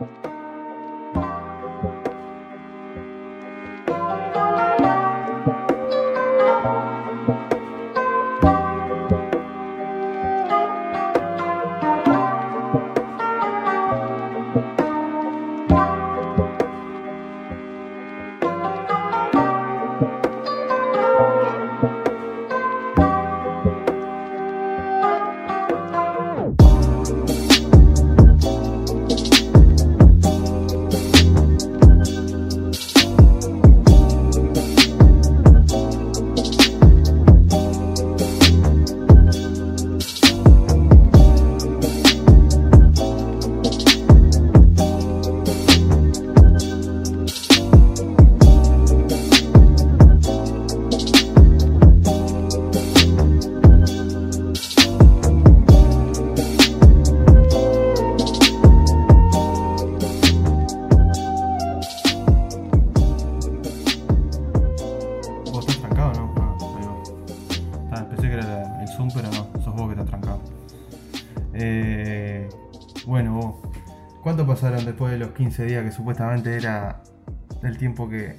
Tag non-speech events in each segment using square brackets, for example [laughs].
¿Vos 15 días que supuestamente era el tiempo que,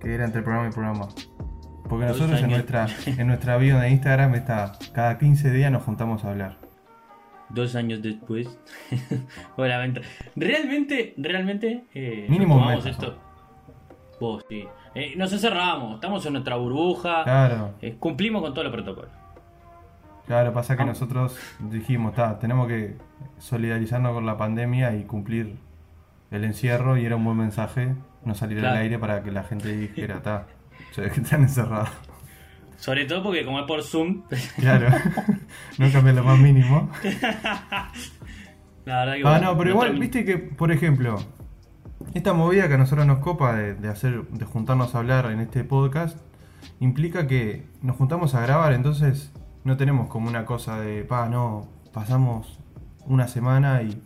que era entre programa y programa? Porque nosotros en nuestra, en nuestra bio de Instagram está, cada 15 días nos juntamos a hablar. Dos años después. [laughs] Obviamente. Realmente, realmente. Eh, Mínimo un mes, esto. Vos, sí. Eh, nos encerramos, estamos en nuestra burbuja. Claro, eh, cumplimos con todo el protocolo. claro, pasa que Ah. nosotros dijimos, "Ta, tenemos que solidarizarnos con la pandemia y cumplir el encierro y era un buen mensaje no salir Claro. al aire para que la gente [laughs] dijera, está, se ve que están encerrados. Sobre todo porque, como es por Zoom, [laughs] Claro, no cambia lo más mínimo. la verdad que. Ah, bueno, no, pero igual, viste que, por ejemplo, esta movida que a nosotros nos copa de, de hacer, de juntarnos a hablar en este podcast, implica que nos juntamos a grabar, entonces no tenemos como una cosa de, pa, no, pasamos una semana y.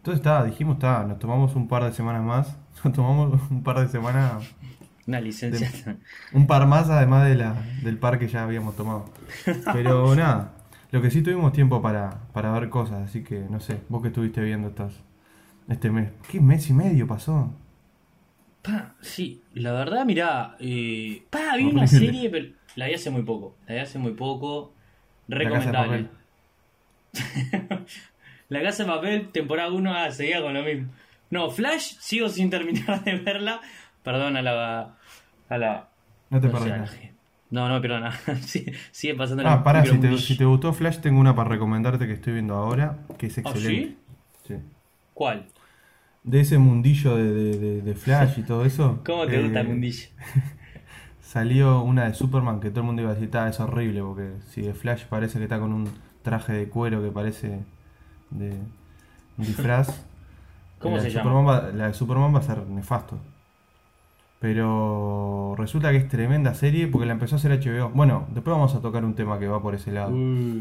Entonces está, dijimos, está, nos tomamos un par de semanas más, [laughs] nos tomamos un par de semanas, Una licencia. un par más además de la, del par que ya habíamos tomado. Pero [laughs] nada, lo que sí tuvimos tiempo para, para ver cosas, así que no sé, vos que estuviste viendo estas, este mes. ¿Qué mes y medio pasó? Pa, sí, la verdad, mirá. Eh, pa, vi una serie, pero la vi hace muy poco. La vi hace muy poco. Recomendable. La Casa de Papel, temporada 1, ah, seguía con lo mismo. No, Flash, sigo sin terminar de verla. Perdón a la. A la No te no perdés. No, nada. [laughs] Sí, sigue pasando Ah, la pará, si te, micro- si te gustó Flash, tengo una para recomendarte que estoy viendo ahora, que es ¿Ah, excelente. sí? ¿Cuál? De ese mundillo de, de- de- de Flash y todo eso. [laughs] ¿Cómo te gusta eh, el mundillo? [laughs] Salió una de Superman que todo el mundo iba a decir, "Ta, es horrible, porque si de Flash parece que está con un traje de cuero que parece de un disfraz. [laughs] ¿Cómo la se de llama? Superman va- la de Superman va a ser nefasto. Pero resulta que es tremenda serie porque la empezó a hacer HBO. Bueno, después vamos a tocar un tema que va por ese lado.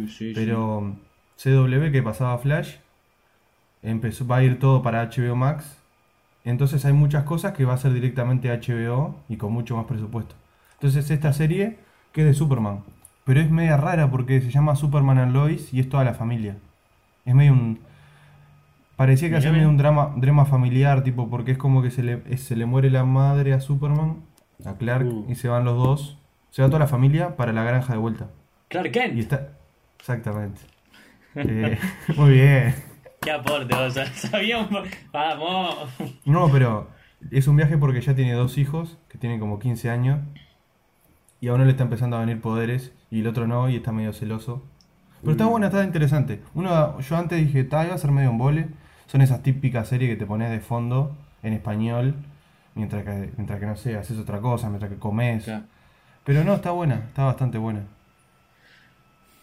Sí, Pero CW que pasaba Flash empezó, va a ir todo para HBO Max. Entonces hay muchas cosas que va a ser directamente HBO y con mucho más presupuesto. Entonces esta serie que es de Superman. Pero es media rara porque se llama Superman and Lois y es toda la familia. Es medio un... Parecía que hacía medio un drama, drama familiar, tipo, porque es como que se le, se le muere la madre a Superman, a Clark, Uh. y se van los dos. Se va toda la familia para la granja de vuelta. Clark Kent. Y está. Exactamente. Eh, [laughs] muy bien. Qué aporte, o sea, sabíamos. Vamos. No, pero es un viaje porque ya tiene dos hijos que tienen como 15 años. Y a uno le está empezando a venir poderes y el otro no, y está medio celoso. Pero está buena, está interesante. Uno, yo antes dije, ta, iba a ser medio un vole. Son esas típicas series que te pones de fondo en español. Mientras que, mientras que no sé, haces otra cosa, mientras que comes. Claro. Pero no, está buena, está bastante buena.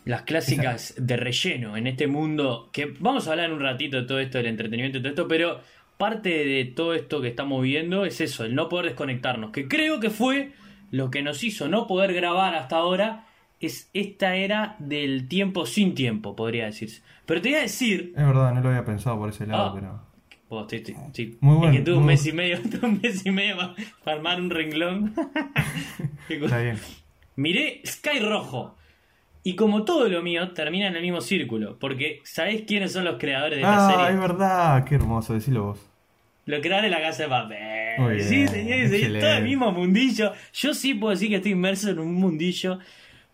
Las clásicas de relleno en este mundo. Que vamos a hablar en un ratito de todo esto, del entretenimiento y todo esto, pero parte de todo esto que estamos viendo es eso, el no poder desconectarnos. Que creo que fue lo que nos hizo no poder grabar hasta ahora. Es esta era del tiempo sin tiempo, podría decirse. Pero te voy a decir. Es verdad, no lo había pensado por ese lado, Ah. pero. Vos, sí, sí, sí. Muy Es bueno, que tuve un mes bueno. y medio, [laughs] tuve un mes y medio para, para armar un renglón. [laughs] Está bien. Miré Sky Rojo. Y como todo lo mío, termina en el mismo círculo. Porque ¿sabés quiénes son los creadores de Ah, es serie? verdad, qué hermoso, decilo vos. Lo crearon en la casa de papel. Muy sí, bien, señores, todo el mismo mundillo. Yo sí puedo decir que estoy inmerso en un mundillo.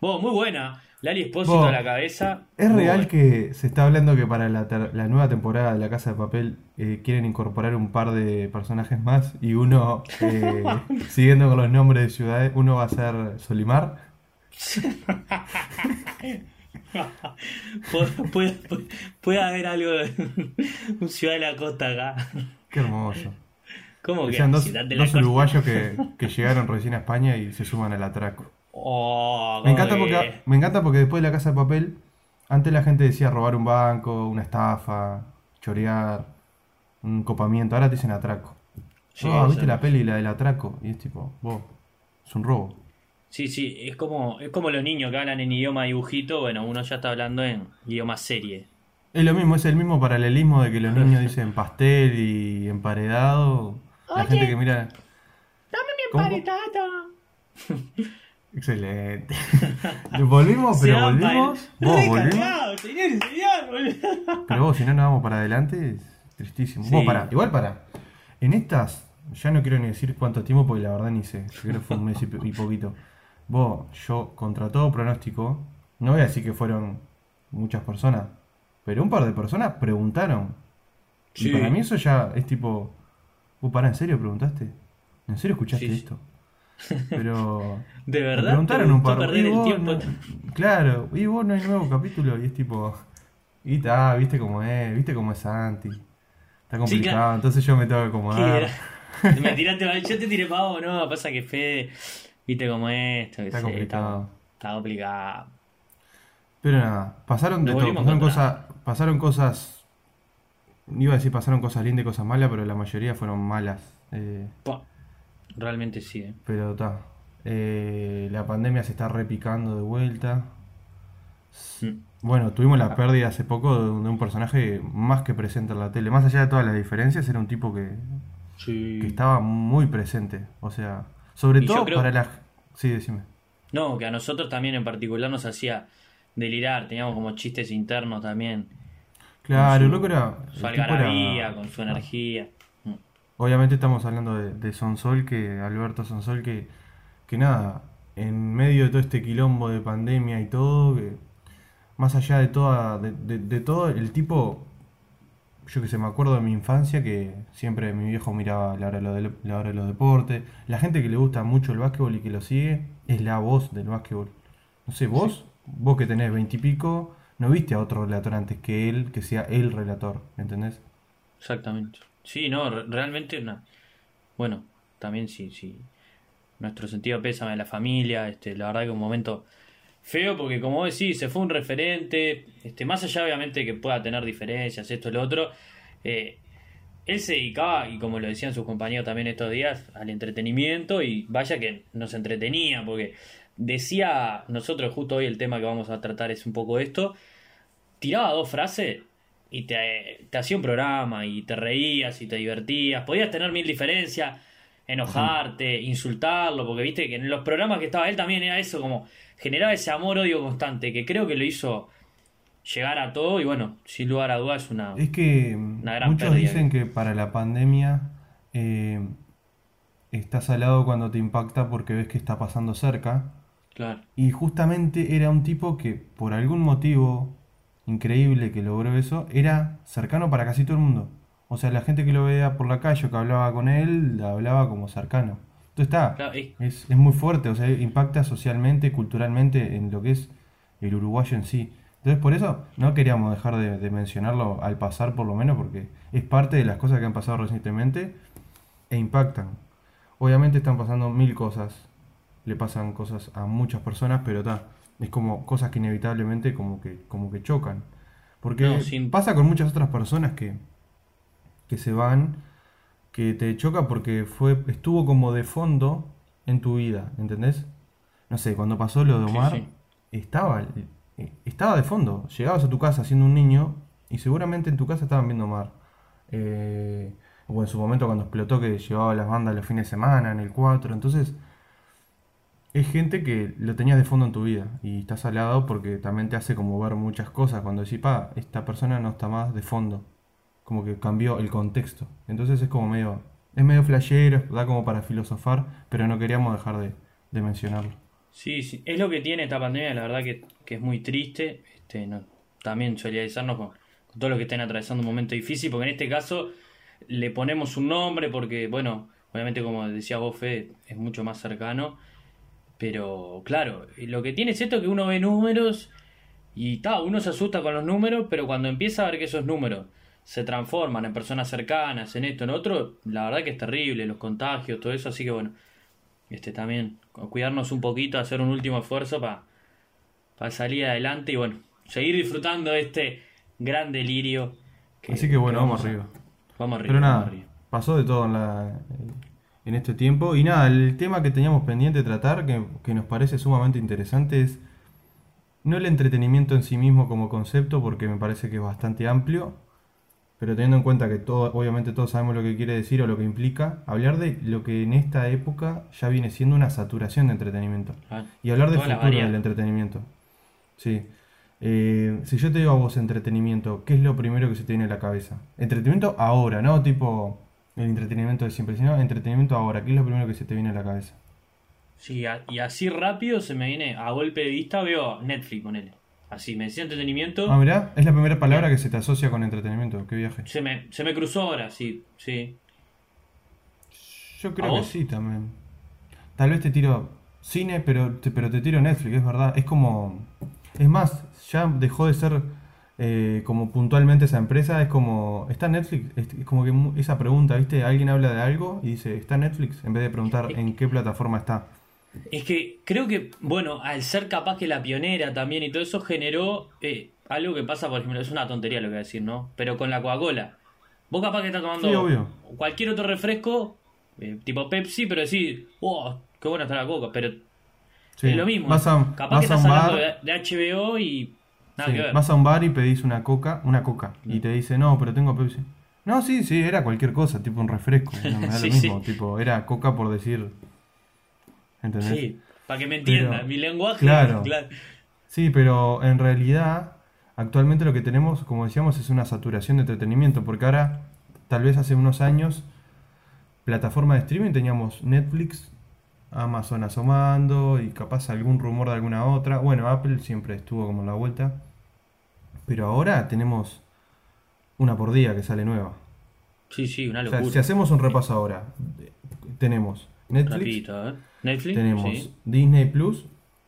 Vos, muy buena. Lali Espósito a la cabeza. Es Muy real buena. que se está hablando que para la, nueva temporada de La Casa de Papel eh, quieren incorporar un par de personajes más y uno, eh, [laughs] siguiendo con los nombres de ciudades, uno va a ser Solimar. puede, [laughs] puede- puede- puede haber algo de un ciudad de la costa acá. Qué hermoso. ¿Cómo Que dos, uruguayos que, que llegaron recién a España y se suman al atraco. Oh, Me ¿cómo encanta, que? porque, me encanta porque después de La Casa de Papel, antes la gente decía robar un banco, una estafa, chorear, un copamiento. Ahora te dicen atraco. Sí, Ah, o ¿viste la peli, la del atraco? Y es tipo, vos, es un robo. Sí, sí, es como, es como los niños que hablan en idioma dibujito, bueno, uno ya está hablando en idioma serie. Es lo mismo, es el mismo paralelismo de que los niños dicen pastel y emparedado. La Oye. gente que mira. ¡Dame mi ¿Cómo? emparedado! [laughs] Excelente. [laughs] volvimos, pero volvimos. Vos volvimos. Señor señor. Pero vos, si no nos vamos para adelante, es tristísimo. Sí. Vos, pará, igual pará. En estas, ya no quiero ni decir cuánto tiempo porque la verdad ni sé. Yo creo que fue un mes y, poquito. Vos, yo, contra todo pronóstico, no voy a decir que fueron muchas personas, pero un par de personas preguntaron. Sí. Y para mí eso ya es tipo. Vos, pará, ¿en serio preguntaste? ¿En serio escuchaste sí. esto? Pero. [laughs] De Me verdad, preguntaron un par perder "Y el vos tiempo. no- claro, y vos no hay nuevo capítulo y es tipo. Y está, viste cómo es, viste cómo es Santi. Está complicado, claro. entonces yo me tengo que ¿Qué acomodar. [laughs] Me tiraste, yo te tiré pavo, no, pasa que Fede, viste cómo es, Está complicado. Está, complicado. Pero nada, pasaron de todo, pasaron a encontrar. cosas, pasaron cosas. Iba a decir pasaron cosas lindas y cosas malas, pero la mayoría fueron malas. Eh. Realmente sí, eh. pero está. Eh, la pandemia se está repicando de vuelta. Mm. Bueno, tuvimos la pérdida hace poco de un, personaje más que presente en la tele. Más allá de todas las diferencias, era un tipo que, Sí. que estaba muy presente. O sea, sobre Y todo creo- para la... Sí, decime. No, que a nosotros también en particular nos hacía delirar, teníamos como chistes internos también. Claro, loco era... Su algarabía, era- con su energía. Obviamente estamos hablando de, de Sonsol, que Alberto Sonsol, que, que nada, en medio de todo este quilombo de pandemia y todo, que más allá de toda, de, de- de todo, el tipo, yo que sé, me acuerdo de mi infancia que siempre mi viejo miraba la hora, de los, la hora de los deportes, la gente que le gusta mucho el básquetbol y que lo sigue, es la voz del básquetbol. No sé, vos, vos que tenés veintipico, no viste a otro relator antes que él, que sea el relator, ¿entendés? Exactamente. Sí, no, re- realmente una... Bueno, también sí, sí. Nuestro sentido pésame de la familia, este, la verdad que un momento feo porque como decís, se fue un referente, este, más allá obviamente que pueda tener diferencias, esto, lo otro, eh, él se dedicaba, y como lo decían sus compañeros también estos días, al entretenimiento y vaya que nos entretenía, porque decía, nosotros justo hoy el tema que vamos a tratar es un poco esto, tiraba dos frases y te, te hacía un programa y te reías y te divertías, podías tener mil diferencias, enojarte, insultarlo, porque viste que en los programas que estaba él también era eso, como generaba ese amor-odio constante, que creo que lo hizo llegar a todo y bueno, sin lugar a dudas es una... Es que Una gran muchos pérdida. dicen que para la pandemia eh, estás al lado cuando te impacta porque ves que está pasando cerca. Claro. Y justamente era un tipo que por algún motivo increíble que logró eso, era cercano para casi todo el mundo. O sea, la gente que lo veía por la calle o que hablaba con él, la hablaba como cercano. Entonces está, Claro, y- es, es muy fuerte, o sea, impacta socialmente, culturalmente en lo que es el uruguayo en sí. Entonces por eso no queríamos dejar de, de mencionarlo al pasar por lo menos, porque es parte de las cosas que han pasado recientemente e impactan. Obviamente están pasando mil cosas, le pasan cosas a muchas personas, pero está, es como cosas que inevitablemente como que, como que chocan. Porque No, sin- pasa con muchas otras personas que, que se van, que te choca porque fue, estuvo como de fondo en tu vida, ¿entendés? No sé, cuando pasó lo de Omar, sí. estaba, eh, estaba de fondo. Llegabas a tu casa siendo un niño y seguramente en tu casa estaban viendo Omar. Eh, o en su momento cuando explotó que llevaba las bandas los fines de semana, en el 4. Entonces, es gente que lo tenías de fondo en tu vida y estás al lado porque también te hace como ver muchas cosas cuando decís, pa, esta persona no está más de fondo. como que cambió el contexto. Entonces es como medio, es medio flashero, da como para filosofar, pero no queríamos dejar de, de mencionarlo. Sí, sí, es lo que tiene esta pandemia, la verdad que, que es muy triste. Este, no, también solidarizarnos con, con todos los que estén atravesando un momento difícil, porque en este caso le ponemos un nombre, porque, bueno, obviamente como decía vos, es mucho más cercano. Pero claro, lo que tiene es esto que uno ve números y ta, uno se asusta con los números, pero cuando empieza a ver que esos números se transforman en personas cercanas, en esto, en otro, la verdad que es terrible, los contagios, todo eso, así que bueno, este también, cuidarnos un poquito, hacer un último esfuerzo para salir adelante y bueno, seguir disfrutando de este gran delirio. así que bueno, vamos, arriba. Vamos arriba. Pero nada, pasó de todo en, la, en este tiempo. Y nada, el tema que teníamos pendiente de tratar, que, que nos parece sumamente interesante, es no el entretenimiento en sí mismo como concepto, porque me parece que es bastante amplio, pero teniendo en cuenta que todo, obviamente todos sabemos lo que quiere decir o lo que implica, hablar de lo que en esta época ya viene siendo una saturación de entretenimiento. Ah, y hablar la futuro del entretenimiento. Sí. Eh, si yo te digo a vos entretenimiento, ¿qué es lo primero que se te viene a la cabeza? Entretenimiento ahora, no tipo el entretenimiento de siempre, sino entretenimiento ahora. ¿Qué es lo primero que se te viene a la cabeza? Sí, a- y así rápido se me viene a golpe de vista, veo Netflix con él. Así, me decía entretenimiento, Ah, mirá, es la primera palabra que se te asocia con entretenimiento. Qué viaje. se me, se me cruzó ahora, sí, sí. Yo ¿A creo que sí también. Tal vez te tiro cine, pero te, pero te tiro Netflix, es verdad. Es como. Es más, ya dejó de ser eh, como puntualmente esa empresa. Es como. ¿Está Netflix? Es, como que esa pregunta, ¿viste? Alguien habla de algo y dice, ¿está Netflix? En vez de preguntar en qué plataforma está. Es que creo que, bueno, al ser capaz que la pionera también y todo eso generó eh, algo que pasa, por ejemplo, es una tontería lo que voy a decir, ¿no? Pero con la Coca-Cola. Vos capaz que estás tomando Sí, cualquier otro refresco, eh, tipo Pepsi, pero decís, wow, qué buena está la Coca, pero Sí. es lo mismo. Vas a, capaz que vas estás hablando bar. de HBO y nada sí, que ver. vas a un bar y pedís una coca, una coca. Y te dice, no, pero tengo Pepsi. No, sí, sí, era cualquier cosa, tipo un refresco. No, me da [laughs] Sí, lo mismo. sí. Tipo, era coca por decir. ¿Entendés? Sí, para que me entiendan, Pero- mi lenguaje. [laughs] claro. Sí, pero en realidad, actualmente lo que tenemos, como decíamos, es una saturación de entretenimiento, porque ahora, tal vez hace unos años, plataforma de streaming teníamos Netflix, Amazon asomando y capaz algún rumor de alguna otra. Bueno, Apple siempre estuvo como en la vuelta, pero ahora tenemos una por día que sale nueva. Sí, sí, una O sea, locura. si hacemos un repaso ahora, tenemos Netflix, Rapidito, ¿eh? Netflix, tenemos sí. Disney Plus,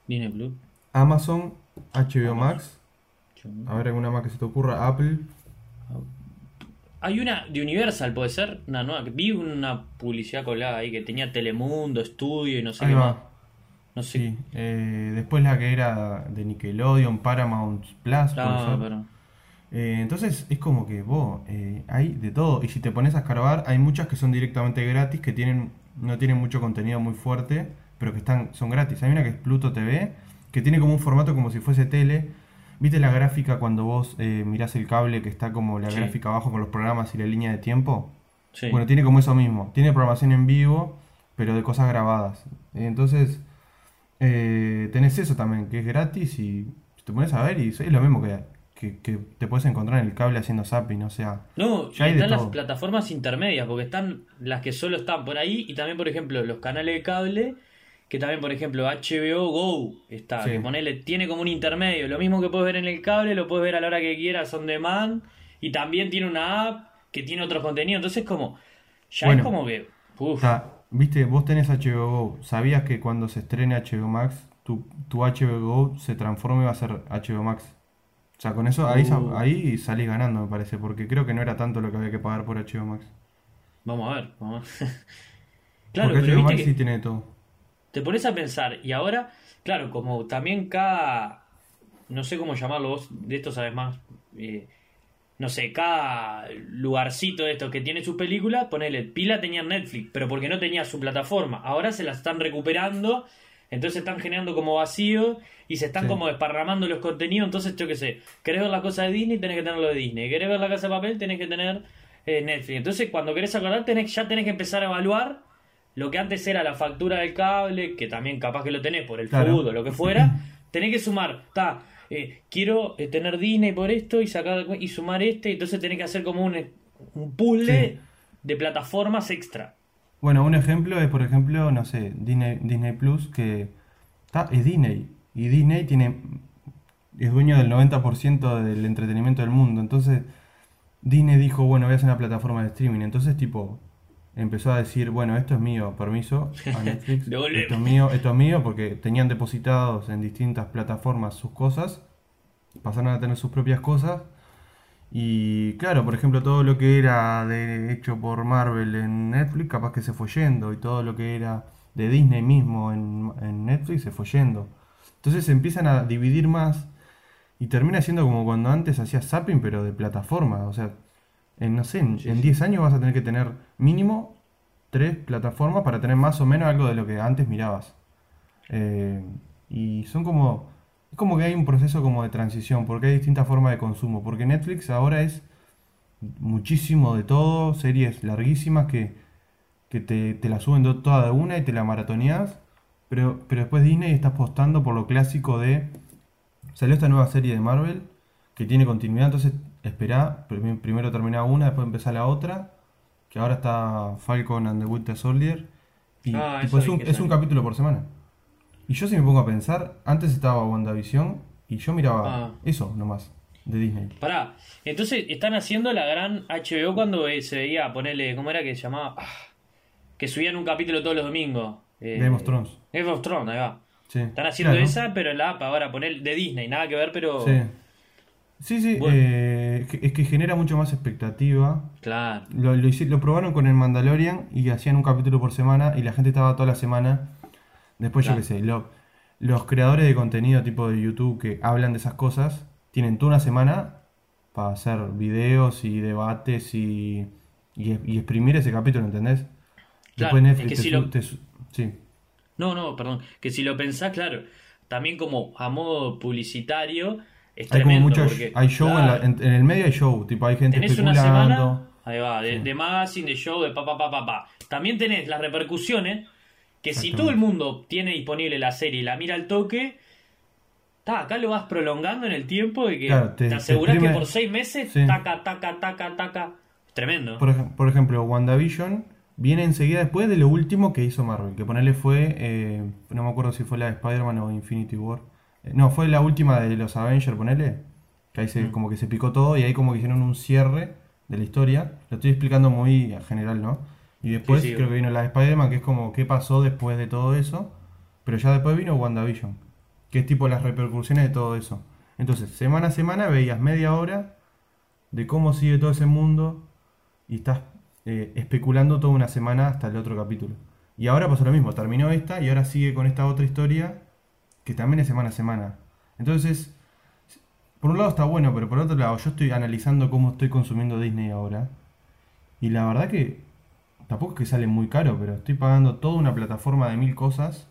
Disney Plus. Amazon, HBO Max. A ver, alguna más que se te ocurra. Apple. Hay una de Universal, puede ser. Una nueva. Vi una publicidad colgada ahí que tenía Telemundo, Estudio y no sé Ahí qué va. más. No sé. Sí. Eh, después la que era de Nickelodeon, Paramount Plus. Ah, pero- Eh, entonces es como que vos, eh, hay de todo. Y si te pones a escarbar, hay muchas que son directamente gratis, que tienen no tienen mucho contenido muy fuerte, pero que están son gratis. Hay una que es Pluto TV, que tiene como un formato como si fuese tele. ¿Viste la gráfica cuando vos eh, mirás el cable que está como la Sí. gráfica abajo con los programas y la línea de tiempo? Sí. Bueno, tiene como eso mismo. Tiene programación en vivo, pero de cosas grabadas. Entonces, eh, tenés eso también, que es gratis y te pones a ver y es lo mismo que, que, que te puedes encontrar en el cable haciendo zapping, o sea. No, Ya hay y de están las todo. plataformas intermedias, porque están las que solo están por ahí, y también, por ejemplo, los canales de cable, que también, por ejemplo, HBO Go está, Sí. que ponele, tiene como un intermedio, lo mismo que puedes ver en el cable, lo puedes ver a la hora que quieras, on demand, y también tiene una app que tiene otro contenido, entonces como, ya Bueno. es como que, uf, Está, Viste, vos tenés HBO Go. ¿Sabías que cuando se estrene HBO Max, tu, tu HBO Go se transforme y va a ser HBO Max? O sea, con eso ahí, Uh. ahí salís ganando, me parece, porque creo que no era tanto lo que había que pagar por HBO Max. vamos a ver, vamos a ver. [laughs] claro, porque pero HBO viste Max que... sí tiene todo. Te pones a pensar, y ahora, claro, como también cada, no sé cómo llamarlo vos, de esto sabes más, eh, no sé, cada lugarcito de estos que tiene sus películas, ponele, Pila tenía Netflix, pero porque no tenía su plataforma, ahora se la están recuperando, entonces están generando como vacío y se están Sí. como desparramando los contenidos, entonces yo qué sé, querés ver la cosa de Disney, tenés que tener lo de Disney, querés ver la casa de papel, tenés que tener eh, Netflix, entonces cuando querés acordar, tenés, ya tenés que empezar a evaluar lo que antes era la factura del cable, que también capaz que lo tenés por el Claro. fútbol o lo que fuera, [laughs] tenés que sumar, está, quiero eh, tener Disney por esto y sacar y sumar este, entonces tenés que hacer como un un puzzle Sí. de plataformas extra. Bueno, un ejemplo es, por ejemplo, no sé, Disney, Disney Plus, que está, es Disney. Y Disney tiene, es dueño del 90% del entretenimiento del mundo. Entonces, Disney dijo, bueno, voy a hacer una plataforma de streaming. Entonces, tipo, empezó a decir, bueno, esto es mío, permiso a [laughs] Netflix. Esto es mío, esto es mío, porque tenían depositados en distintas plataformas sus cosas. Pasaron a tener sus propias cosas. Y claro, por ejemplo, todo lo que era de, hecho por Marvel en Netflix, capaz que se fue yendo. Y todo lo que era de Disney mismo en, en Netflix se fue yendo. Entonces se empiezan a dividir más. Y termina siendo como cuando antes hacías zapping, pero de plataforma. O sea, en, no sé, en, Sí, en sí. 10 años vas a tener que tener mínimo tres plataformas para tener más o menos algo de lo que antes mirabas. Eh, y son como, es como que hay un proceso como de transición, porque hay distintas formas de consumo. Porque Netflix ahora es muchísimo de todo, series larguísimas que, que te, te la suben toda de una y te la maratoneas. Pero, pero después Disney está apostando por lo clásico de... Salió esta nueva serie de Marvel que tiene continuidad, entonces esperá, prim- primero termina una, después empezar la otra, que ahora está Falcon and the Winter Soldier. Y Ah, un, es un capítulo por semana. Y yo si me pongo a pensar, antes estaba WandaVision y yo miraba Ah. eso nomás, de Disney. Pará, entonces están haciendo la gran HBO cuando eh, se veía, ponerle, ¿cómo era que se llamaba? Ah, que subían un capítulo todos los domingos. Eh, Game of Thrones. Game of Thrones, ahí va. Sí. Están haciendo Claro. esa, pero en la app ahora poner de Disney, nada que ver, pero. Sí. Sí, sí, Bueno. eh, es que- genera mucho más expectativa. Claro. Lo, lo, lo probaron con el Mandalorian y hacían un capítulo por semana y la gente estaba toda la semana. Después, Claro. yo qué sé, lo- los creadores de contenido tipo de YouTube que hablan de esas cosas tienen toda una semana para hacer videos y debates y, y, y exprimir ese capítulo, ¿entendés? Claro, Después es que te si su- lo- te sí. No, no, perdón. Que si lo pensás, claro, también como a modo publicitario, es Hay como mucho, porque, hay show en, la- en, en el medio hay show, tipo hay gente Tenés una especulando. semana, ahí va, de, de magazine, de show, de pa, pa, pa, pa, pa. También tenés las repercusiones, que si todo el mundo tiene disponible la serie y la mira al toque, ta, acá lo vas prolongando en el tiempo de que Claro, te- te, aseguras que por seis meses, Sí. taca, taca, taca, taca. Tremendo. Por, ej- por ejemplo, WandaVision viene enseguida después de lo último que hizo Marvel, que ponerle fue, eh, no me acuerdo si fue la de Spider-Man o Infinity War. Eh, no, fue la última de los Avengers, ponele, que ahí se, Mm. como que se picó todo y ahí como que hicieron un cierre de la historia. Lo estoy explicando muy en general, ¿no? Y después Sí, sí. creo que vino la de Spider-Man, que es como qué pasó después de todo eso. Pero ya después vino WandaVision, que es tipo las repercusiones de todo eso. Entonces, semana a semana veías media hora de cómo sigue todo ese mundo y estás eh, especulando toda una semana hasta el otro capítulo. Y ahora pasó lo mismo, terminó esta y ahora sigue con esta otra historia que también es semana a semana. Entonces, por un lado está bueno, pero por otro lado yo estoy analizando cómo estoy consumiendo Disney ahora. Y la verdad que tampoco es que sale muy caro, pero estoy pagando toda una plataforma de mil cosas.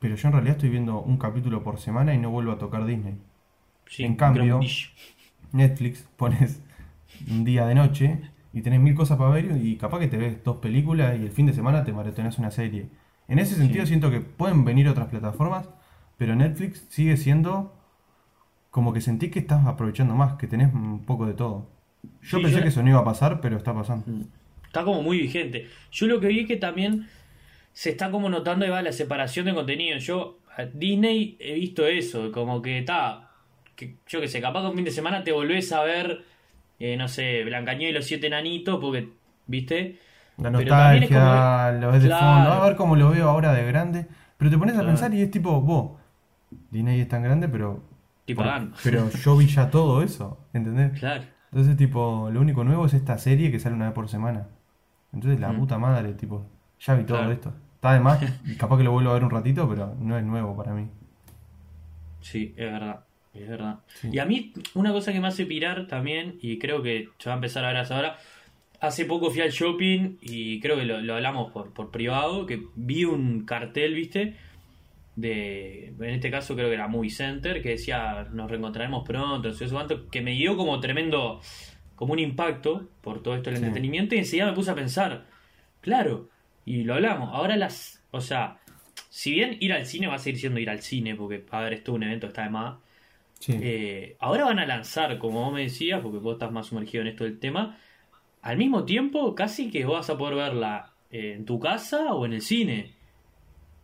Pero yo en realidad estoy viendo un capítulo por semana y no vuelvo a tocar Disney. Sí, en cambio-. Netflix, [laughs] pones un día de noche y tenés mil cosas para ver y capaz que te ves dos películas y el fin de semana te maratoneas una serie. En ese sentido Sí. siento que pueden venir otras plataformas, pero Netflix sigue siendo como que sentí que estás aprovechando más, que tenés un poco de todo. Yo Sí, pensé yo- que eso no iba a pasar, pero está pasando. Está como muy vigente. Yo lo que vi es que también se está como notando va, la separación de contenido. Yo, a Disney, he visto eso, como que está, que, yo que sé, capaz que un fin de semana te volvés a ver, eh, no sé, Blancañez y los siete enanitos, porque, ¿viste? La nostalgia, lo ves de fondo, a ver cómo lo veo ahora de grande. Pero te pones a pensar y es tipo, vos, Disney es tan grande, pero... Por- pagando. pero yo vi ya todo eso, ¿entendés? Claro. Entonces, tipo, lo único nuevo es esta serie que sale una vez por semana. Entonces, la Mm. puta madre, tipo, ya vi todo Claro. esto. Está de más, [laughs] y capaz que lo vuelvo a ver un ratito, pero no es nuevo para mí. Sí, es verdad. Es verdad. Sí. Y a mí, una cosa que me hace pirar también, y creo que se va a empezar a ver hasta ahora. Hace poco fui al shopping y creo que lo, lo hablamos por, por privado, que vi un cartel, ¿viste? De, en este caso creo que era Movie Center, que decía nos reencontraremos pronto, no sé cuánto, que me dio como tremendo, como un impacto por todo esto del Sí. entretenimiento y enseguida me puse a pensar, claro, y lo hablamos, ahora las, o sea, si bien ir al cine va a seguir siendo ir al cine, porque a ver, esto es un evento está de más, Sí. Eh, ahora van a lanzar, como vos me decías, porque vos estás más sumergido en esto del tema, al mismo tiempo casi que vas a poder verla eh, en tu casa o en el cine.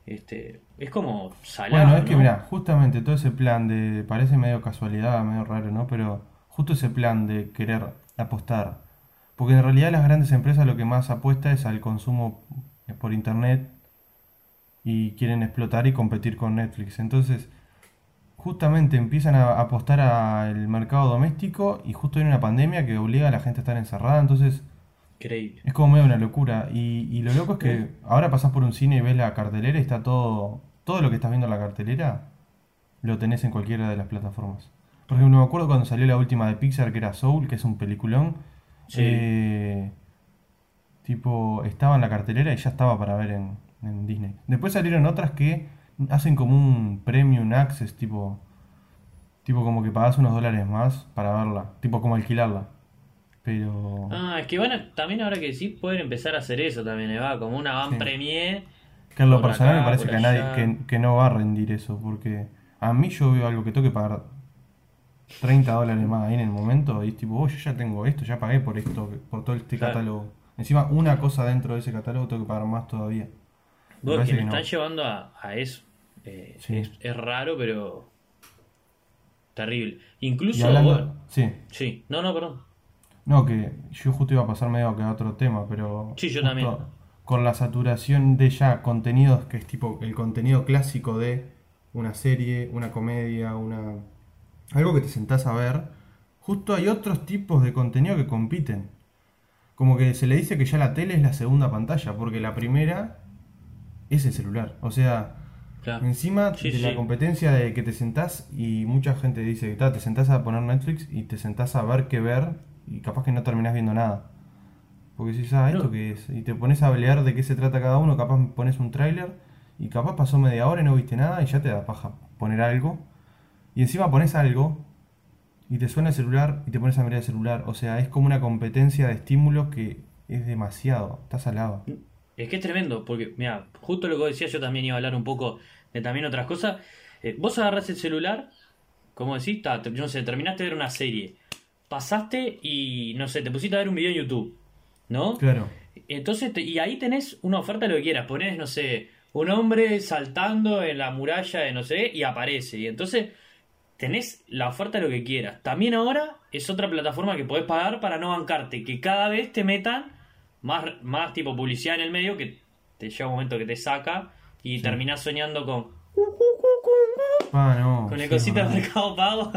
Este, es como salado. Bueno, es que ¿no? mira, justamente todo ese plan de, parece medio casualidad, medio raro, ¿no? Pero justo ese plan de querer apostar, porque en realidad las grandes empresas lo que más apuesta es al consumo por internet y quieren explotar y competir con Netflix. Entonces, justamente empiezan a apostar al mercado doméstico y justo viene una pandemia que obliga a la gente a estar encerrada, entonces Increíble. es como medio una locura. Y, y lo loco es que ahora pasás por un cine y ves la cartelera y está todo, todo lo que estás viendo en la cartelera, lo tenés en cualquiera de las plataformas. Por ejemplo, me acuerdo cuando salió la última de Pixar, que era Soul, que es un peliculón. Sí. eh, tipo, estaba en la cartelera y ya estaba para ver en, en Disney. Después salieron otras que hacen como un premium access, tipo, tipo como que pagás unos dólares más para verla, tipo como alquilarla. Pero... Ah, es que a- también ahora que sí pueden empezar a hacer eso también, Eva, como una van Sí. premier. Que en lo personal acá, me parece que, a nadie, que, que no va a rendir eso, porque a mí yo veo algo que tengo que pagar 30 dólares más ahí en el momento y es tipo, oh, yo ya tengo esto, ya pagué por esto, por todo este Claro. catálogo. Encima, una cosa dentro de ese catálogo tengo que pagar más todavía. Vos, que que nos no. están llevando a, a eso. Eh, Sí. es, es raro, pero. Terrible. Incluso. hablando, bueno, sí, sí, no, no, perdón. no, que yo justo iba a pasar medio que a otro tema, pero Sí, yo también. con la saturación de ya contenidos, que es tipo el contenido clásico de una serie, una comedia, una algo que te sentás a ver, justo hay otros tipos de contenido que compiten. Como que se le dice que ya la tele es la segunda pantalla, porque la primera es el celular. O sea, Claro. encima Sí, de la competencia de que te sentás y mucha gente dice, "Ta, te sentás a poner Netflix y te sentás a ver qué ver y capaz que no terminás viendo nada. Porque si sabes esto No. qué es, y te pones a pelear de qué se trata cada uno, capaz pones un tráiler y capaz pasó media hora y no viste nada y ya te da paja poner algo. Y encima pones algo y te suena el celular y te pones a mirar el celular. O sea, es como una competencia de estímulos que es demasiado. Estás al lado. Es que es tremendo, porque, mira, justo lo que vos decías, yo también iba a hablar un poco de también otras cosas. Eh, vos agarrás el celular, como decís, ta, te- no sé, terminaste de ver una serie, pasaste y, no sé, te pusiste a ver un video en YouTube, ¿no? Claro. Entonces, te- y ahí tenés una oferta de lo que quieras. Ponés, no sé, un hombre saltando en la muralla de no sé, y aparece. Y entonces tenés la oferta de lo que quieras. También ahora es otra plataforma que podés pagar para no bancarte. Que cada vez te metan más, más tipo publicidad en el medio que te llega un momento que te saca y terminás soñando con, Ah, no. con el sí, cosito de mercado pago.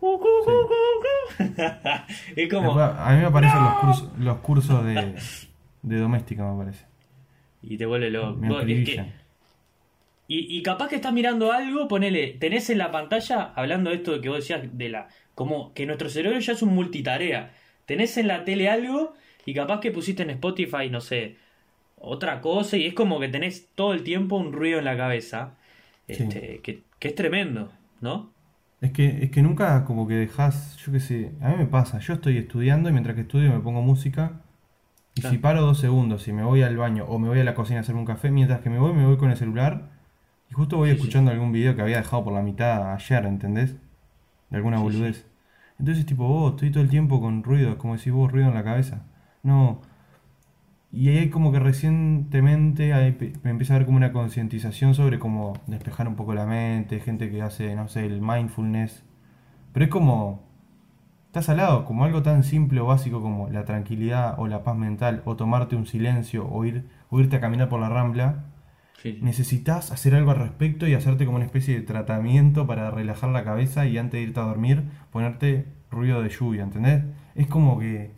[laughs] es como. A mí me aparecen los cursos, los cursos de, de doméstica, me parece. Y te vuelve loco. Es que-. Y, y capaz que estás mirando algo, ponele, tenés en la pantalla, hablando de esto de que vos decías, de la, como que nuestro cerebro ya es un multitarea. Tenés en la tele algo y capaz que pusiste en Spotify, no sé, otra cosa y es como que tenés todo el tiempo un ruido en la cabeza, Sí. este, que, que es tremendo, ¿no? Es que, es que nunca como que dejas, yo qué sé, a mí me pasa, yo estoy estudiando y mientras que estudio me pongo música y Claro. si paro dos segundos y me voy al baño o me voy a la cocina a hacerme un café, mientras que me voy me voy con el celular y justo voy Sí, sí. escuchando algún video que había dejado por la mitad ayer, ¿entendés? De alguna boludez. Entonces tipo, vos, estoy todo el tiempo con ruido, como decís vos, ruido en la cabeza. No. Y ahí como que recientemente me empieza a ver como una concientización sobre cómo despejar un poco la mente, gente que hace, no sé, el mindfulness. Pero es como, estás al lado, como algo tan simple o básico como la tranquilidad o la paz mental, o tomarte un silencio, o, ir, o irte a caminar por la rambla. Sí. Necesitas hacer algo al respecto y hacerte como una especie de tratamiento para relajar la cabeza y antes de irte a dormir ponerte ruido de lluvia, ¿entendés? Es como que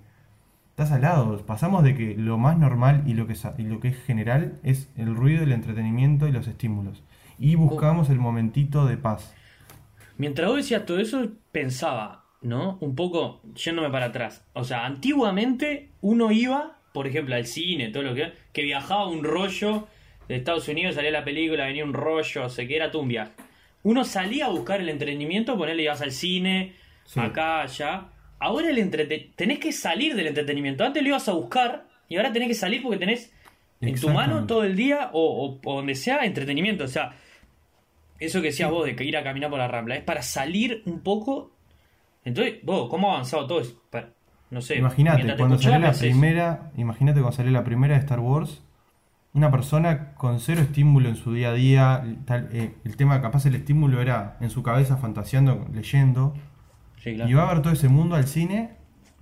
estás al lado. Pasamos de que lo más normal y lo que, y lo que es general es el ruido, el entretenimiento y los estímulos. Y buscamos el momentito de paz. Mientras vos decías todo eso, pensaba, ¿no? Un poco yéndome para atrás. O sea, antiguamente uno iba, por ejemplo, al cine, todo lo que que viajaba un rollo de Estados Unidos, salía la película, venía un rollo, o sea, que era viaje. Uno salía a buscar el entretenimiento, ponerle ibas al cine, Sí. acá, allá. Ahora el entrete tenés que salir del entretenimiento. Antes lo ibas a buscar y ahora tenés que salir porque tenés en tu mano todo el día o, o- o donde sea entretenimiento. O sea, eso que decías vos de que ir a caminar por la rambla, es para salir un poco. Entonces, vos, ¿cómo ha avanzado todo? Es para- no sé. Imagínate, cuando salió la primera, imagínate cuando salió la primera de Star Wars, una persona con cero estímulo en su día a día, tal, eh, el tema capaz el estímulo era en su cabeza fantaseando, leyendo, Sí, claro. y va a ver todo ese mundo al cine,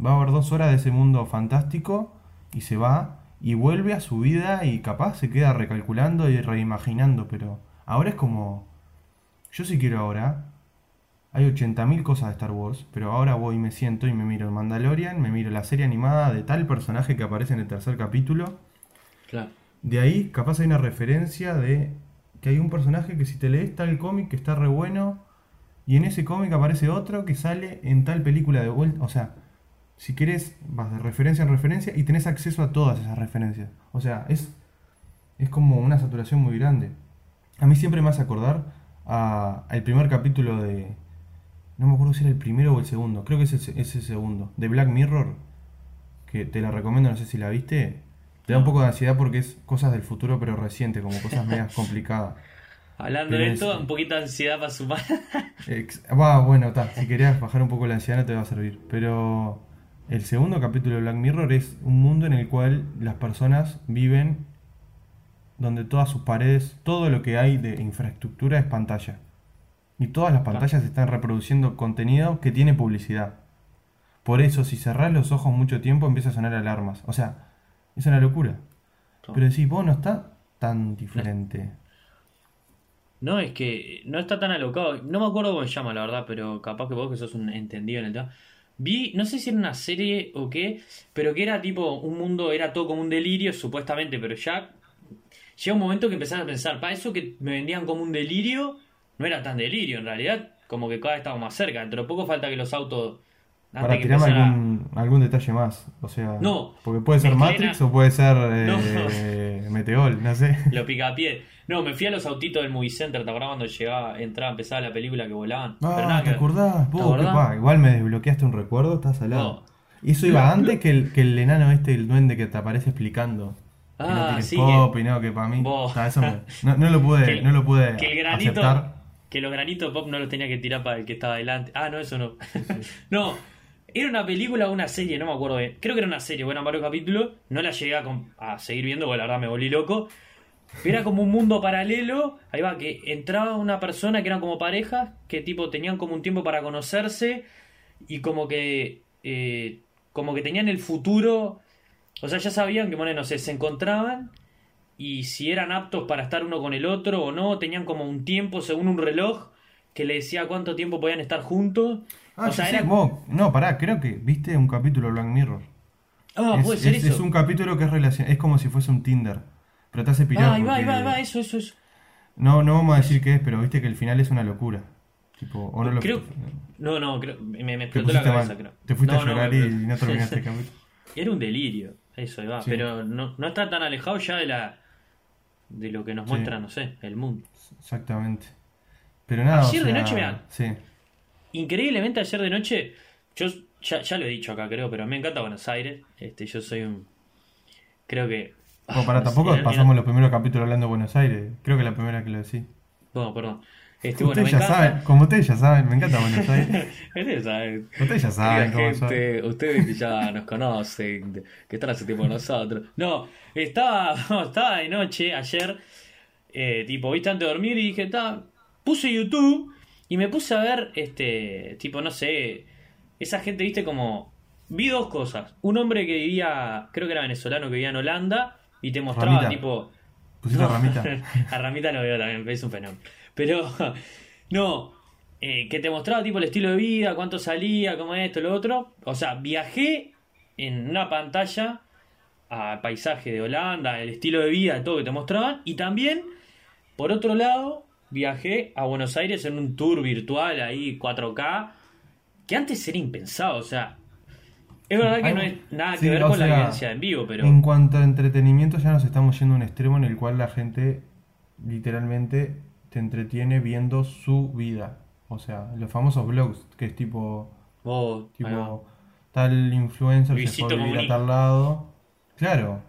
va a ver dos horas de ese mundo fantástico y se va y vuelve a su vida y capaz se queda recalculando y reimaginando, pero ahora es como, yo sí quiero ahora, hay 80.000 cosas de Star Wars, pero ahora voy y me siento y me miro el Mandalorian, me miro la serie animada de tal personaje que aparece en el tercer capítulo, Claro. de ahí capaz hay una referencia de que hay un personaje que si te lees tal cómic que está re bueno y en ese cómic aparece otro que sale en tal película de vuelta. O sea, si querés vas de referencia en referencia y tenés acceso a todas esas referencias. O sea, es, es como una saturación muy grande. A mí siempre me hace acordar al primer capítulo de... No me acuerdo si era el primero o el segundo. Creo que es el segundo. De Black Mirror. Que te la recomiendo, no sé si la viste. Te da un poco de ansiedad porque es cosas del futuro pero reciente, como cosas medias [laughs] complicadas. Hablando de es- esto, un poquito de ansiedad para sumar. [laughs] Va, bueno, está. Si querías bajar un poco la ansiedad no te va a servir. Pero el segundo capítulo de Black Mirror es un mundo en el cual las personas viven donde todas sus paredes, todo lo que hay de infraestructura es pantalla. Y todas las pantallas están reproduciendo contenido que tiene publicidad. Por eso, si cerrás los ojos mucho tiempo, empieza a sonar alarmas. O sea, es una locura. Pero decís, vos no está tan diferente. No, es que no está tan alocado. No me acuerdo cómo se llama, la verdad, pero capaz que vos que sos un entendido en el tema. Vi, no sé si era una serie o qué, pero que era tipo un mundo, era todo como un delirio, supuestamente, pero ya llega un momento que empezás a pensar, para eso que me vendían como un delirio, no era tan delirio en realidad, como que cada vez estamos más cerca. Dentro de poco falta que los autos. Para que tirarme algún, algún detalle más. O sea, No, porque puede ser Matrix o puede ser [laughs] eh, Meteor, no sé. [laughs] Lo picapié. No, me fui a los autitos del movie center, ¿te acordás cuando llegaba, entraba, empezaba la película que volaban? Pero Ah, nada ¿te que- acordás? Vos, acordás? igual me desbloqueaste un recuerdo, estás al lado. No. Y eso iba antes que el, que el enano este, el duende que te aparece explicando. Que no Ah, tiene sí, pop y no, que para mí. Eso me- no, no lo pude, [laughs] Que no lo pude que el granito, aceptar. que los granitos pop no los tenía que tirar para el que estaba delante. Ah, no, eso no. no, era una película o una serie, no me acuerdo bien. Creo que era una serie, bueno, varios capítulos. No la llegué a, seguir viendo, porque la verdad me volví loco. Era como un mundo paralelo. Ahí va, que entraba una persona que eran como parejas, que tipo tenían como un tiempo para conocerse y como que. eh, como que tenían el futuro. O sea, ya sabían que, bueno, no sé, se encontraban y si eran aptos para estar uno con el otro o no, tenían como un tiempo según un reloj que le decía cuánto tiempo podían estar juntos. Ah, o sea, era... vos, no, pará, creo que viste un capítulo de Black Mirror. Ah, es, puede ser es- eso. es un capítulo que es relacion- es como si fuese un Tinder. Pero te hace pirar. Ah, ahí va, ahí va, ahí va, eso, eso, eso. No, no vamos a decir qué es, pero viste que el final es una locura. Tipo, o no lo Creo- No, no, creo, me, me explotó la cabeza, creo. Te fuiste No, a no, llorar me- y no terminaste el capítulo. [laughs] Era un delirio, eso ahí va. Sí. Pero no, no está tan alejado ya de la de lo que nos Sí. muestra, no sé, el mundo. Exactamente. Pero nada, Ayer o de sea, noche, mirá. Sí. Increíblemente ayer de noche, yo ya, ya lo he dicho acá creo, pero me encanta Buenos Aires. Este, yo soy un creo que para [laughs] no tampoco pasamos los primeros capítulos hablando de Buenos Aires. Creo que es la primera que lo decís. Bueno, perdón. Este, bueno, ustedes ya encanta. saben, como ustedes ya saben, me encanta Buenos Aires. [laughs] Ustedes saben. Ustedes ya saben cómo gente, ustedes ya nos conocen, que están hace tiempo con nosotros. No, estaba, [laughs] no, estaba de noche ayer, eh, tipo, viste antes de dormir y dije, está, puse YouTube y me puse a ver, este, tipo, no sé, esa gente, viste, como, vi dos cosas. Un hombre que vivía, creo que era venezolano, que vivía en Holanda y te mostraba, Ramita. tipo, ¿Pusiste no, ramita? [laughs] a Ramita no veo también, es un fenómeno. Pero, [laughs] no, eh, que te mostraba tipo el estilo de vida, cuánto salía, cómo esto, lo otro. O sea, viajé en una pantalla al paisaje de Holanda, el estilo de vida, todo que te mostraban. Y también, por otro lado, viajé a Buenos Aires en un tour virtual ahí 4K, que antes era impensado. O sea, es verdad que Hay- no es nada sí, que ver con la sea, vivencia en vivo, pero... En cuanto a entretenimiento, ya nos estamos yendo a un extremo en el cual la gente literalmente te entretiene viendo su vida. O sea, los famosos blogs, que es tipo, Oh, tipo tal influencer se Luisito fue a vivir a tal lado. Claro.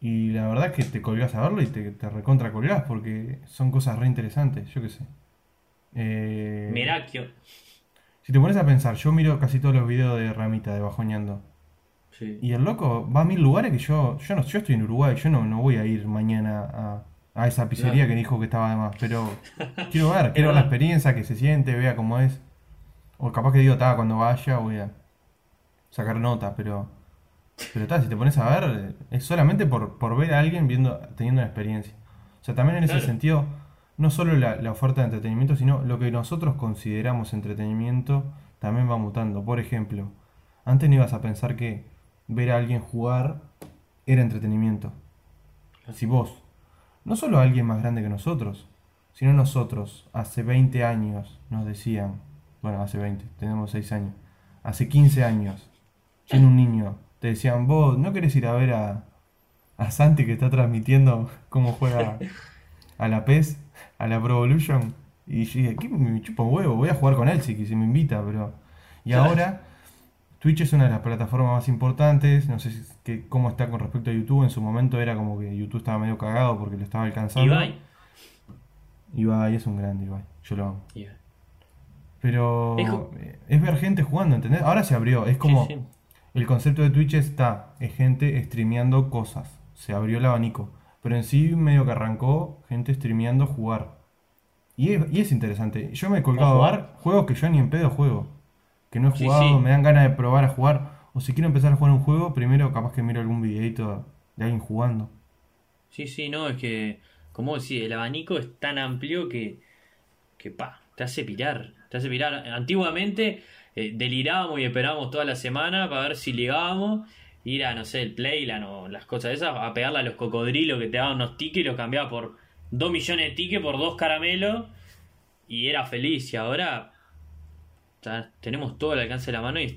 Y la verdad es que te colgás a verlo y te, te recontra colgás porque son cosas re interesantes, yo qué sé. Eh, Merakio. si te pones a pensar, yo miro casi todos los videos de Ramita de Bajoñando. Sí. Y el loco va a mil lugares que yo, yo no, yo estoy en Uruguay, yo no, no voy a ir mañana a, a esa pizzería que dijo que estaba de más, pero quiero ver, [laughs] quiero ver la experiencia, que se siente, vea cómo es. O capaz que digo, ta, cuando vaya voy a sacar nota, pero pero ta, si te pones a ver, es solamente por, por ver a alguien viendo, teniendo una experiencia. O sea, también en ese Claro. sentido, no solo la, la oferta de entretenimiento, sino lo que nosotros consideramos entretenimiento también va mutando. Por ejemplo, antes no ibas a pensar que ver a alguien jugar era entretenimiento. Si vos, no solo a alguien más grande que nosotros, sino nosotros, hace 20 años nos decían, bueno, hace 20, tenemos 6 años, hace 15 años, siendo un niño, te decían, vos, ¿no querés ir a ver a, a Santi que está transmitiendo cómo juega a la PES, a la Pro Evolution? Y yo dije, ¿qué me chupa un huevo? Voy a jugar con él si, si me invita, pero... Y ahora, Twitch es una de las plataformas más importantes, no sé si- que, cómo está con respecto a YouTube, en su momento era como que YouTube estaba medio cagado porque lo estaba alcanzando. Ibai. Ibai es un grande, Ibai, yo lo amo. Ibai. Pero Es ver gente jugando, ¿entendés? Ahora se abrió, es como... Sí, sí. El concepto de Twitch está, es gente streameando cosas. Se abrió el abanico. Pero en sí medio que arrancó gente streameando jugar. Y es, y es interesante. Yo me he colgado jugar? juegos que yo ni en pedo juego. Que no he Sí, jugado, sí. me dan ganas de probar a jugar. O si quiero empezar a jugar un juego, primero capaz que miro algún videito de alguien jugando. Sí, sí, no, es que, como decís, el abanico es tan amplio que, que pa, te hace pirar, te hace pirar. Antiguamente eh, delirábamos y esperábamos toda la semana para ver si ligábamos, ir a, no sé, el Playland o las cosas esas, a pegarle a los cocodrilos que te daban unos tickets y los cambiaba por 2 millones de tickets por dos caramelos y era feliz. Y ahora tenemos todo al alcance de la mano y...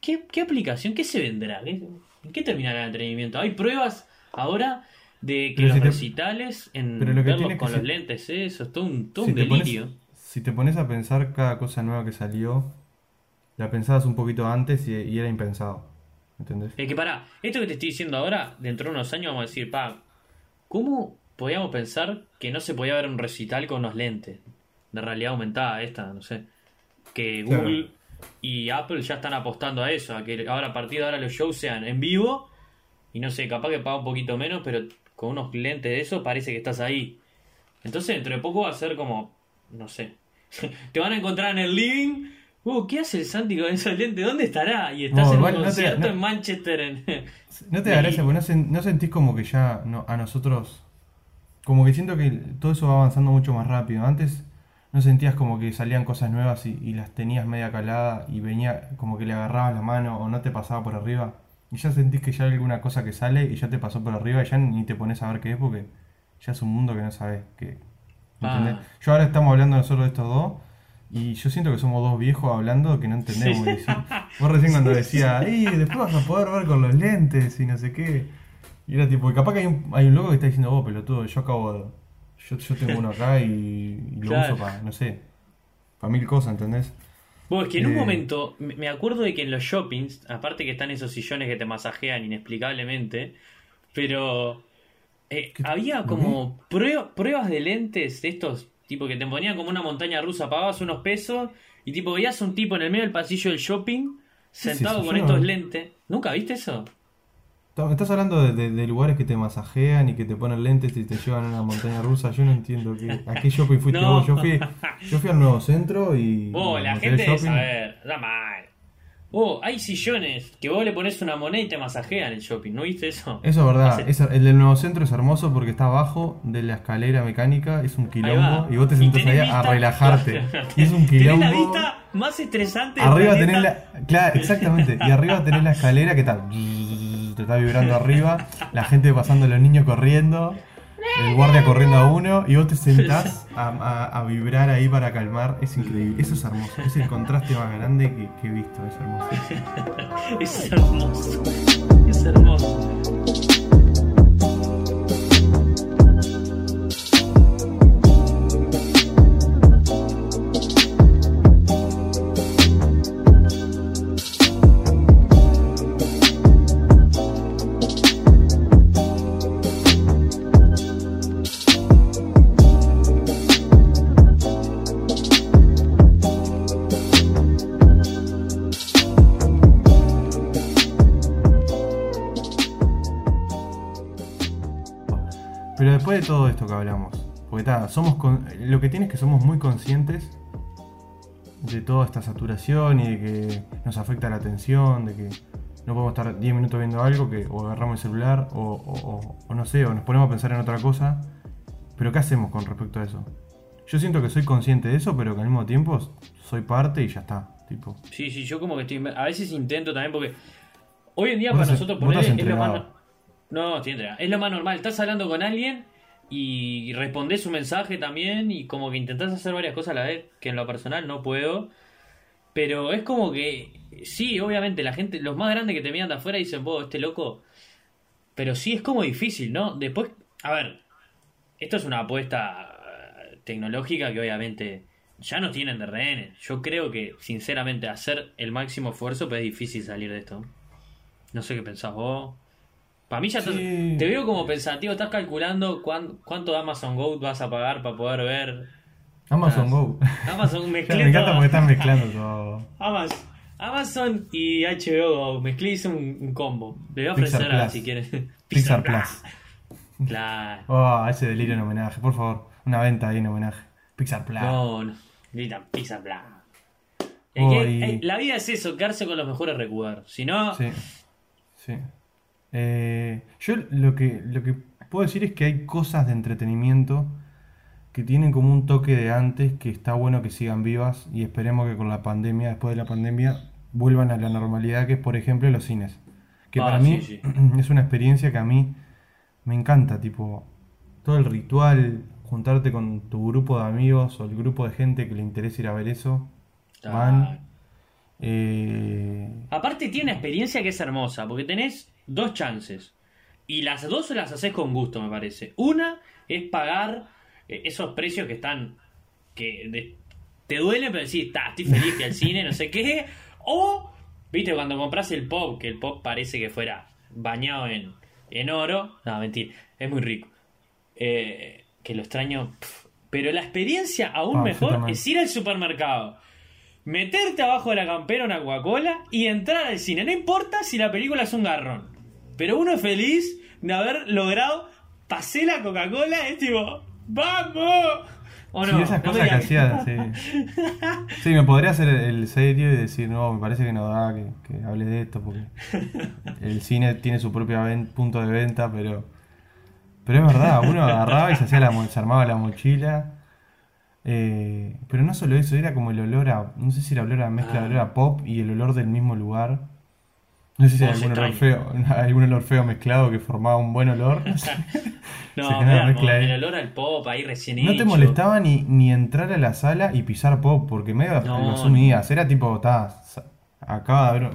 ¿Qué, qué aplicación? ¿Qué se vendrá? ¿Qué- ¿En qué terminará el entretenimiento? Hay pruebas ahora de que Pero los si te- recitales, en pero lo que verlos con los lentes, eso es todo un, todo Si un te pones- delirio. si te pones a pensar cada cosa nueva que salió, la pensabas un poquito antes y, y era impensado. ¿Entendés? Es que pará, esto que te estoy diciendo ahora, dentro de unos años vamos a decir, pa, ¿cómo podíamos pensar que no se podía ver un recital con unos lentes? De realidad aumentada, esta, no sé. Que Claro. Google y Apple ya están apostando a eso, a que ahora a partir de ahora los shows sean en vivo y no sé, capaz que paga un poquito menos, pero con unos lentes de eso parece que estás ahí. Entonces dentro de poco va a ser como, no sé, [laughs] te van a encontrar en el living. Uh, ¿qué hace el Santi con esos lentes? ¿Dónde estará? Y estás No, en igual un no te- concierto no- en Manchester. En... No te da gracia, porque no, sen- no sentís como que ya no, a nosotros. Como que siento que todo eso va avanzando mucho más rápido. Antes no sentías como que salían cosas nuevas y, y las tenías media calada y venía como que le agarrabas la mano o no te pasaba por arriba. Y ya sentís que ya hay alguna cosa que sale y ya te pasó por arriba y ya ni te pones a ver qué es porque ya es un mundo que no sabes. ¿entendés? Ah. Yo ahora estamos hablando nosotros de estos dos y yo siento que somos dos viejos hablando que no entendemos. Sí. Sí, [laughs] Vos recién cuando decía, y después vas a poder ver con los lentes y no sé qué. Y era tipo, y capaz que hay un, hay un loco que está diciendo, vos pelotudo, yo acabo de. Yo, yo tengo uno acá y, y lo Claro. uso para, no sé, para mil cosas, ¿entendés? Bueno, es que en un Eh. momento, me acuerdo de que en los shoppings, aparte que están esos sillones que te masajean inexplicablemente, pero eh, ¿Qué- había como prue- pruebas de lentes de estos, tipo que te ponían como una montaña rusa, pagabas unos pesos y tipo veías un tipo en el medio del pasillo del shopping sentado con Yo estos lentes. ¿Nunca viste eso? Está- Estás hablando de, de- de lugares que te masajean y que te ponen lentes y te llevan a una montaña rusa. Yo no entiendo qué, a qué shopping fuiste [laughs] No. vos. Yo fui, yo fui al nuevo centro y. Y la gente debe saber, da mal. Vos, hay sillones que vos le pones una moneda y te masajean el shopping, ¿no viste eso? Eso es verdad, Hace- es- el del nuevo centro es hermoso porque está abajo de la escalera mecánica, es un quilombo y vos te sentás ahí a relajarte. [laughs] Y es un Tenés quilombo. la vista más estresante Arriba tenés la. Claro, exactamente. Y arriba tenés la escalera que está. Te está vibrando arriba. La gente pasando, los niños corriendo. El guardia corriendo a uno. Y vos te sentás a, vibrar ahí para calmar. Es increíble. Eso es hermoso. Es el contraste más grande que, que he visto. Es hermoso. [laughs] Es hermoso. Es hermoso. Conscientes de toda esta saturación y de que nos afecta la atención, de que no podemos estar 10 minutos viendo algo que o agarramos el celular o, o- o- o no sé, o nos ponemos a pensar en otra cosa. Pero ¿qué hacemos con respecto a eso? Yo siento que soy consciente de eso, pero que al mismo tiempo soy parte y ya está. Tipo, Sí, sí, yo como que estoy. A veces intento también porque. Hoy en día para nosotros poner es lo más. entregado. No, entregado. Es lo más normal. Estás hablando con alguien y respondés su mensaje también y como que intentás hacer varias cosas a la vez, que en lo personal no puedo. Pero es como que. Sí, obviamente, la gente, los más grandes que te miran de afuera dicen, vos, este loco. Pero sí es como difícil, ¿no? Después. A ver. Esto es una apuesta eh, tecnológica que obviamente ya no tienen de rehenes. Yo creo que, sinceramente, hacer el máximo esfuerzo, pues es difícil salir de esto. No sé qué pensás vos. Para mí ya estás- Sí. te veo como pensativo, estás calculando cuán- cuánto Amazon Go vas a pagar para poder ver. Amazon Ah, Go. Amazon [laughs] mezclé me encanta porque están mezclando todo. [laughs] Amazon, Amazon y HBO Go. Hice un, un combo. Le voy a Pixar ofrecer a si quieres. [laughs] Pixar Plus. Claro. Oh, ese delirio en homenaje, por favor. Una venta ahí en homenaje. Pixar Plus. No, no. Grita Pixar Plus. Oh, y- eh, la vida es eso, quedarse con los mejores recuerdos. Si no, Sí. Sí. Eh, yo lo que, lo que puedo decir es que hay cosas de entretenimiento que tienen como un toque de antes que está bueno que sigan vivas y esperemos que con la pandemia, después de la pandemia, vuelvan a la normalidad que es por ejemplo los cines. Que Ah, para sí, mí sí. [clears throat] es una experiencia que a mí me encanta, tipo, todo el ritual, juntarte con tu grupo de amigos o el grupo de gente que le interesa ir a ver eso. Ah. Van. eh, Aparte tiene una experiencia que es hermosa, porque tenés dos chances. Y las dos se las haces con gusto, me parece. Una es pagar eh, esos precios que están... que de- te duelen, pero decís, "Ta, estoy feliz que al cine, no sé qué. O, viste, cuando compras el pop, que el pop parece que fuera bañado en, en oro. No, mentira, es muy rico. Eh, que lo extraño. Pero la experiencia aún Ah, mejor es ir al supermercado meterte abajo de la campera una Coca-Cola y entrar al cine. No importa si la película es un garrón. Pero uno es feliz de haber logrado. Pasé la Coca-Cola, es tipo. ¡Vamos! ¿O no? Sí, esas No cosas que hacía, sí. [laughs] Sí, me podría hacer el, serio y decir, no, me parece que no da que, que hable de esto, porque el cine tiene su propio punto de venta, pero pero es verdad, uno agarraba y se, hacía la, se armaba la mochila. eh, pero no solo eso, era como el olor a, no sé si era olor a mezcla de Ah. olor a pop y el olor del mismo lugar. No sé si hay algún olor feo, [laughs] algún olor feo mezclado que formaba un buen olor. [laughs] no Se el olor al pop ahí recién No te molestaba ni, ni entrar a la sala y pisar pop, porque medio No, lo asumías. Era tipo, sa- acaba de haber,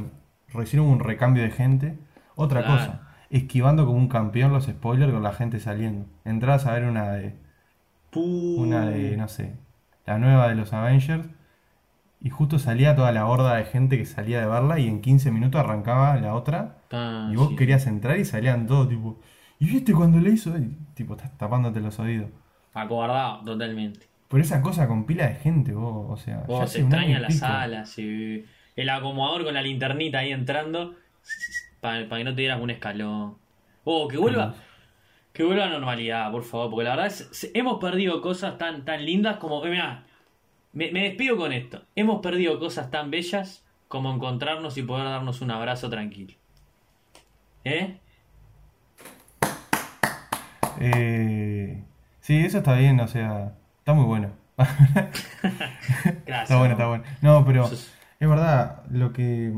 recién hubo un recambio de gente. Otra Claro. cosa, esquivando como un campeón los spoilers con la gente saliendo. Entrabas a ver una de, Puh. una de, no sé, la nueva de los Avengers, y justo salía toda la horda de gente que salía de verla, y en 15 minutos arrancaba la otra, Ah, y vos sí. querías entrar y salían todos, tipo, ¿y viste cuando le hizo? Y, tipo, estás tapándote los oídos. Acobardado, totalmente. Por esa cosa con pila de gente, vos, o sea, Vos se extraña la sala, sí. El acomodador con la linternita ahí entrando. Para que no te dieras un escalón. Oh, que vuelva. Que vuelva a normalidad, por favor. Porque la verdad es, hemos perdido cosas tan, tan lindas como. eh, mirá, me, me despido con esto. Hemos perdido cosas tan bellas como encontrarnos y poder darnos un abrazo tranquilo. ¿Eh? Eh, sí, eso está bien, o sea, está muy bueno. [laughs] Gracias. Está bueno, está bueno. No, pero es verdad, lo que.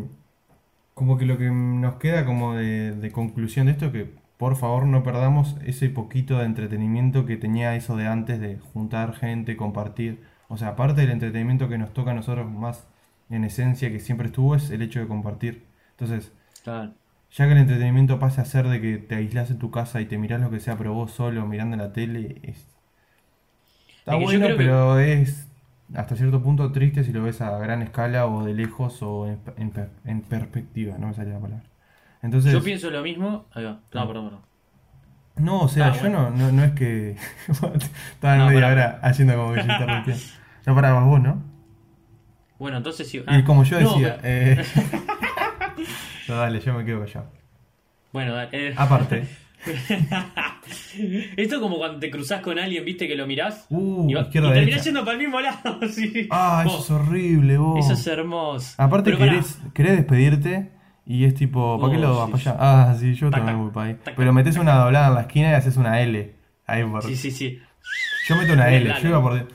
Como que lo que nos queda como de, de conclusión de esto es que por favor no perdamos ese poquito de entretenimiento que tenía eso de antes de juntar gente, compartir. O sea, aparte del entretenimiento que nos toca a nosotros más en esencia que siempre estuvo es el hecho de compartir. Entonces, Claro. ya que el entretenimiento pase a ser de que te aislás en tu casa y te mirás lo que sea, pero vos solo mirando la tele, es... está Es bueno, que- pero es hasta cierto punto triste si lo ves a gran escala o de lejos o en, en perspectiva, no me salía la palabra. Entonces, Yo pienso lo mismo. Ahí va. No, perdón, perdón. No, o sea, Ah, yo bueno. no, no, no es que [laughs] estaba en No, media hora haciendo como que yo interrumpía. [laughs] No parabas vos, ¿no? Bueno, entonces sí. Y ah, como yo decía, pero- eh... [laughs] no, dale, yo me quedo callado. Bueno, dale, eh, Aparte, Esto es como cuando te cruzás con alguien, viste que lo mirás Uh, y, va- y terminás yendo para el mismo lado. sí. Ah, eso es horrible, vos. eso es hermoso. Aparte Pero querés, querés despedirte y es tipo, ¿para qué Oh, lo vas para allá? Ah, sí, yo Tac, también voy para ahí. tac, Pero metes una doblada en la esquina y haces una L. Ahí por... Sí, sí, sí. Yo meto una L. Yo iba, por,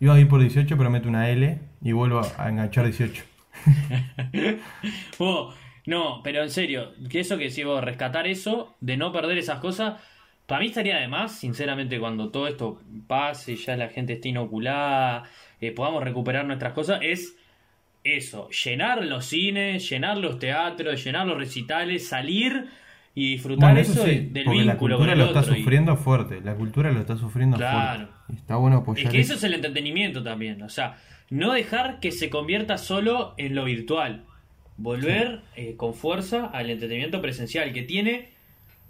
iba a ir por 18, pero meto una L y vuelvo a enganchar 18. [laughs] Vos, no, pero en serio, que eso que decís vos, rescatar eso, de no perder esas cosas, para mí estaría de más, sinceramente, cuando todo esto pase, ya la gente esté inoculada, eh, podamos recuperar nuestras cosas, es eso, llenar los cines, llenar los teatros, llenar los recitales, salir y disfrutar Bueno, eso, eso sí, de- del la vínculo cultura con lo está y- sufriendo fuerte. La cultura lo está sufriendo Claro. fuerte. Está bueno apoyar Es que eso eso. es el entretenimiento también, o sea, no dejar que se convierta solo en lo virtual, volver eh, con fuerza al entretenimiento presencial, que tiene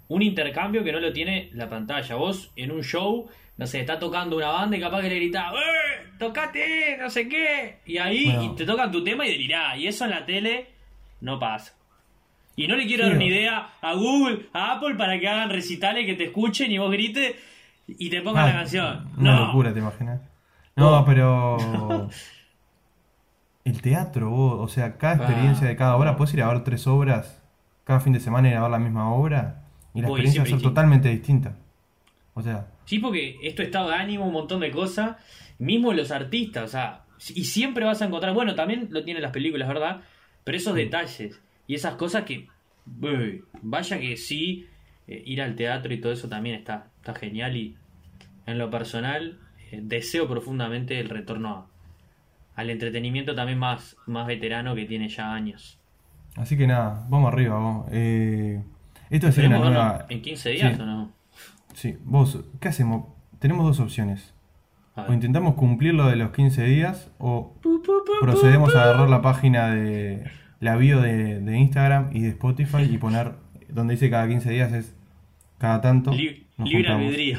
un intercambio que no lo tiene la pantalla. Vos en un show, no sé, está tocando una banda y capaz que le gritás, ¡Eh! ¡Tocate! No sé qué. Y ahí Bueno. y te tocan tu tema y delirás. Y eso en la tele no pasa. Y no le quiero Sí, dar ni idea a Google, a Apple para que hagan recitales que te escuchen y vos grites y te pongan Ah, la canción. Una no. locura, ¿te imaginas? No, pero. [laughs] El teatro, vos, o sea, cada experiencia de cada obra, puedes ir a ver tres obras cada fin de semana ir a ver la misma obra y la experiencia va a ser distinto. totalmente distinta. O sea, Sí, porque esto estado de ánimo, un montón de cosas, mismo los artistas, o sea, y siempre vas a encontrar, bueno, también lo tienen las películas, ¿verdad? Pero esos detalles y esas cosas que, uy, vaya que sí, eh, ir al teatro y todo eso también está, está genial y en lo personal eh, deseo profundamente el retorno a- al entretenimiento también más, más veterano que tiene ya años. así que nada, vamos arriba, vos. Eh, esto sería una ¿Esperemos verlo nueva. en 15 días Sí. o no? Sí, vos, ¿qué hacemos? Tenemos dos opciones. O intentamos cumplir lo de los 15 días o procedemos a agarrar la página de la bio de, de Instagram y de Spotify y poner donde dice cada 15 días es cada tanto. Li- nos libre juntamos. albedrío.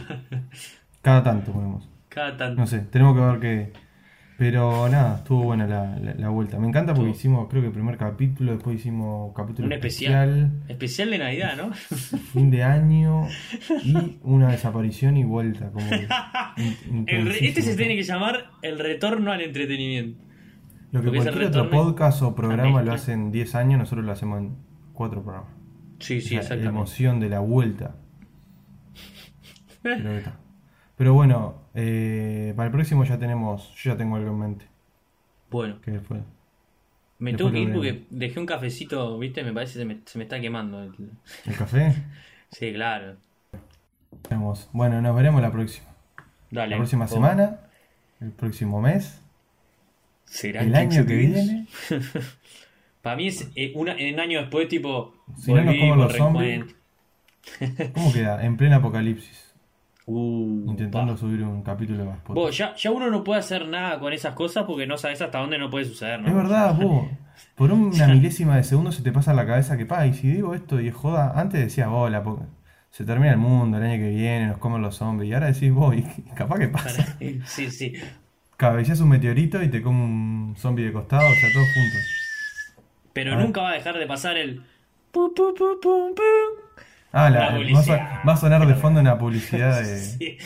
Cada tanto ponemos. Cada tanto. No sé, tenemos que ver qué. Pero nada, estuvo buena la, la- la vuelta. Me encanta porque Estuvo. hicimos, creo que el primer capítulo, después hicimos capítulo Un especial. especial, de Navidad, ¿no? fin de año y una desaparición y vuelta. Como [laughs] in- El re- este se tiene que llamar el retorno al entretenimiento. Lo que porque cualquier otro podcast o programa lo hacen 10 años, nosotros lo hacemos en 4 programas. Sí, sí, O sea, la exactamente. emoción de la vuelta. [laughs] Creo que está. Pero bueno, eh, para el próximo ya tenemos, yo ya tengo algo en mente. Bueno, Que fue. me tengo que ir porque dejé un cafecito, ¿viste? Me parece que se me, se me está quemando. el- ¿El café? [laughs] Sí, claro. Bueno, nos veremos la próxima. Dale. La próxima semana, el próximo mes, ¿Será el año que viene. [laughs] Para mí es eh, una, un año después, tipo. Si no nos comen los zombies. ¿Cómo queda? En plena apocalipsis. Uh, Intentando pa. subir un capítulo más. Vos, ya, ya uno no puede hacer nada con esas cosas porque no sabes hasta dónde no puede suceder, ¿no? Es verdad, vos. Por una milésima de segundo se te pasa en la cabeza que, pa, y si digo esto y es joda, antes decías, vos, la po- se termina el mundo el año que viene, nos comen los zombies, y ahora decís, vos, y [laughs] capaz que pasa. Sí, sí. Cabeceas un meteorito y te come un zombie de costado, o sea, todos juntos. Pero Ah. nunca va a dejar de pasar el. pu, pu, pu, pum, pum. Ah, la, La va, a, publicidad. va a sonar de fondo una publicidad [laughs] de... Sí.